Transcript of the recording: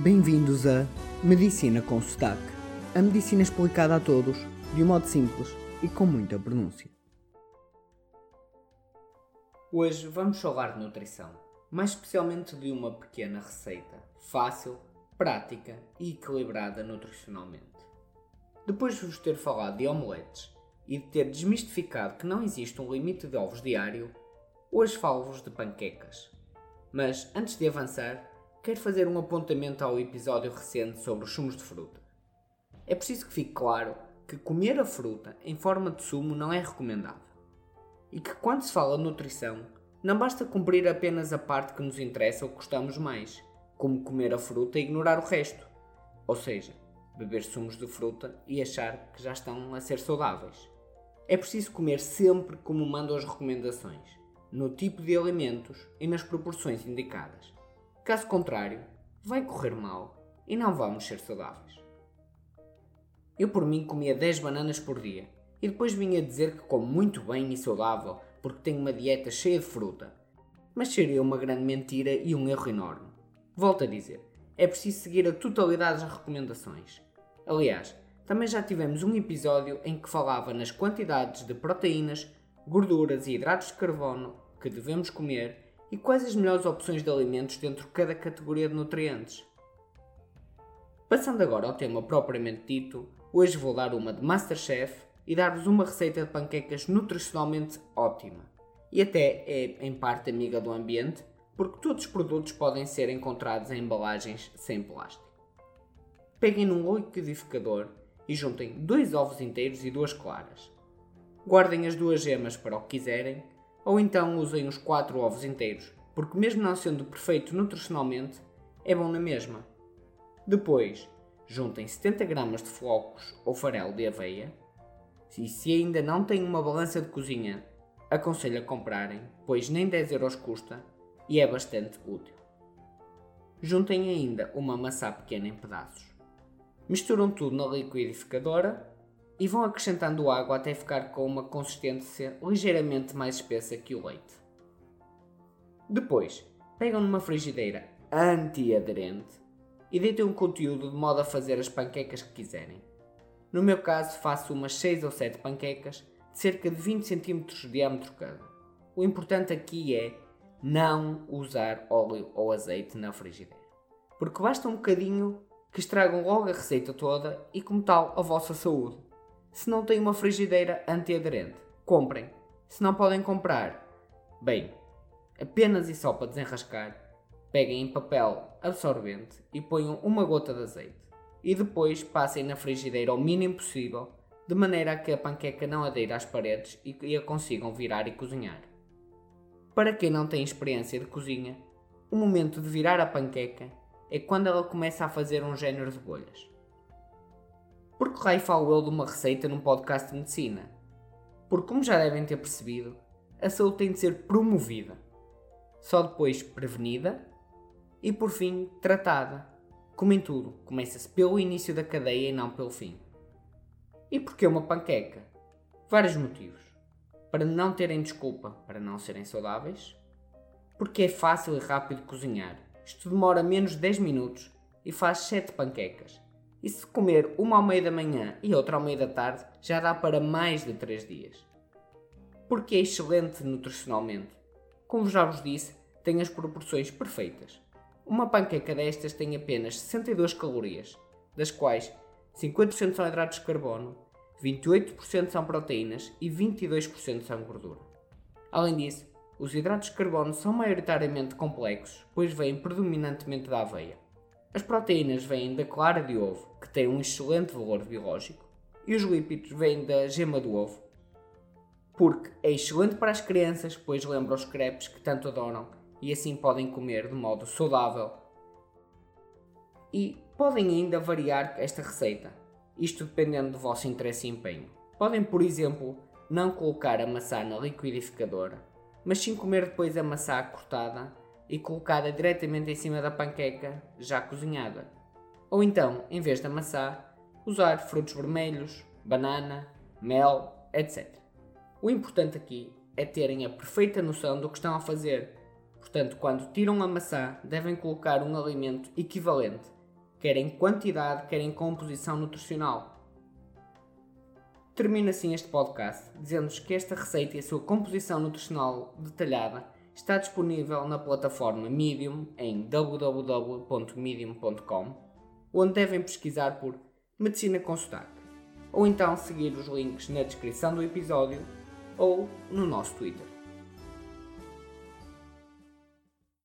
Bem-vindos a Medicina com Sotaque. A medicina explicada a todos, de um modo simples e com muita pronúncia. Hoje vamos falar de nutrição, mais especialmente de uma pequena receita, fácil, prática e equilibrada nutricionalmente. Depois de vos ter falado de omeletes e de ter desmistificado que não existe um limite de ovos diário, hoje falo-vos de panquecas. Mas antes de avançar, quero fazer um apontamento ao episódio recente sobre os sumos de fruta. É preciso que fique claro que comer a fruta em forma de sumo não é recomendável. E que quando se fala de nutrição, não basta cumprir apenas a parte que nos interessa ou gostamos mais, como comer a fruta e ignorar o resto. Ou seja, beber sumos de fruta e achar que já estão a ser saudáveis. É preciso comer sempre como mandam as recomendações, no tipo de alimentos e nas proporções indicadas. Caso contrário, vai correr mal e não vamos ser saudáveis. Eu por mim comia 10 bananas por dia e depois vinha dizer que como muito bem e saudável porque tenho uma dieta cheia de fruta. Mas seria uma grande mentira e um erro enorme. Volto a dizer, é preciso seguir a totalidade das recomendações. Aliás, também já tivemos um episódio em que falava nas quantidades de proteínas, gorduras e hidratos de carbono que devemos comer e quais as melhores opções de alimentos dentro de cada categoria de nutrientes. Passando agora ao tema propriamente dito, hoje vou dar uma de Masterchef e dar-vos uma receita de panquecas nutricionalmente ótima. E até é em parte amiga do ambiente, porque todos os produtos podem ser encontrados em embalagens sem plástico. Peguem num liquidificador e juntem dois ovos inteiros e duas claras. Guardem as duas gemas para o que quiserem ou então usem os 4 ovos inteiros, porque mesmo não sendo perfeito nutricionalmente, é bom na mesma. Depois, juntem 70 gramas de flocos ou farelo de aveia. E se ainda não têm uma balança de cozinha, aconselho a comprarem, pois nem 10 euros custa e é bastante útil. Juntem ainda uma maçã pequena em pedaços. Misturam tudo na liquidificadora e vão acrescentando água até ficar com uma consistência ligeiramente mais espessa que o leite. Depois, pegam numa frigideira antiaderente e deitem um conteúdo de modo a fazer as panquecas que quiserem. No meu caso, faço umas 6 ou 7 panquecas de cerca de 20 cm de diâmetro cada. O importante aqui é não usar óleo ou azeite na frigideira, porque basta um bocadinho que estragam logo a receita toda e, como tal, a vossa saúde. Se não têm uma frigideira antiaderente, comprem. Se não podem comprar, bem, apenas e só para desenrascar, peguem em papel absorvente e ponham uma gota de azeite. E depois passem na frigideira ao mínimo possível, de maneira a que a panqueca não adeire às paredes e a consigam virar e cozinhar. Para quem não tem experiência de cozinha, o momento de virar a panqueca é quando ela começa a fazer um género de bolhas. Por que raio falo eu de uma receita num podcast de medicina? Porque, como já devem ter percebido, a saúde tem de ser promovida, só depois prevenida e, por fim, tratada. Como em tudo, começa-se pelo início da cadeia e não pelo fim. E porquê uma panqueca? Vários motivos. Para não terem desculpa para não serem saudáveis, porque é fácil e rápido cozinhar. Isto demora menos de 10 minutos e faz 7 panquecas e se comer uma ao meio da manhã e outra ao meio da tarde, já dá para mais de 3 dias. Porque é excelente nutricionalmente. Como já vos disse, tem as proporções perfeitas. Uma panqueca destas tem apenas 62 calorias, das quais 50% são hidratos de carbono, 28% são proteínas e 22% são gordura. Além disso, os hidratos de carbono são maioritariamente complexos, pois vêm predominantemente da aveia. As proteínas vêm da clara de ovo, tem um excelente valor biológico, e os lípidos vêm da gema do ovo, porque é excelente para as crianças, pois lembra os crepes que tanto adoram e assim podem comer de modo saudável. E podem ainda variar esta receita, isto dependendo do vosso interesse e empenho. Podem, por exemplo, não colocar a maçã na liquidificadora, mas sim comer depois a maçã cortada e colocada diretamente em cima da panqueca já cozinhada. Ou então, em vez da maçã, usar frutos vermelhos, banana, mel, etc. O importante aqui é terem a perfeita noção do que estão a fazer. Portanto, quando tiram a maçã, devem colocar um alimento equivalente quer em quantidade, quer em composição nutricional. Termino assim este podcast dizendo-vos que esta receita e a sua composição nutricional detalhada está disponível na plataforma Medium em www.medium.com, onde devem pesquisar por Medicina com Sotaque, ou então seguir os links na descrição do episódio ou no nosso Twitter.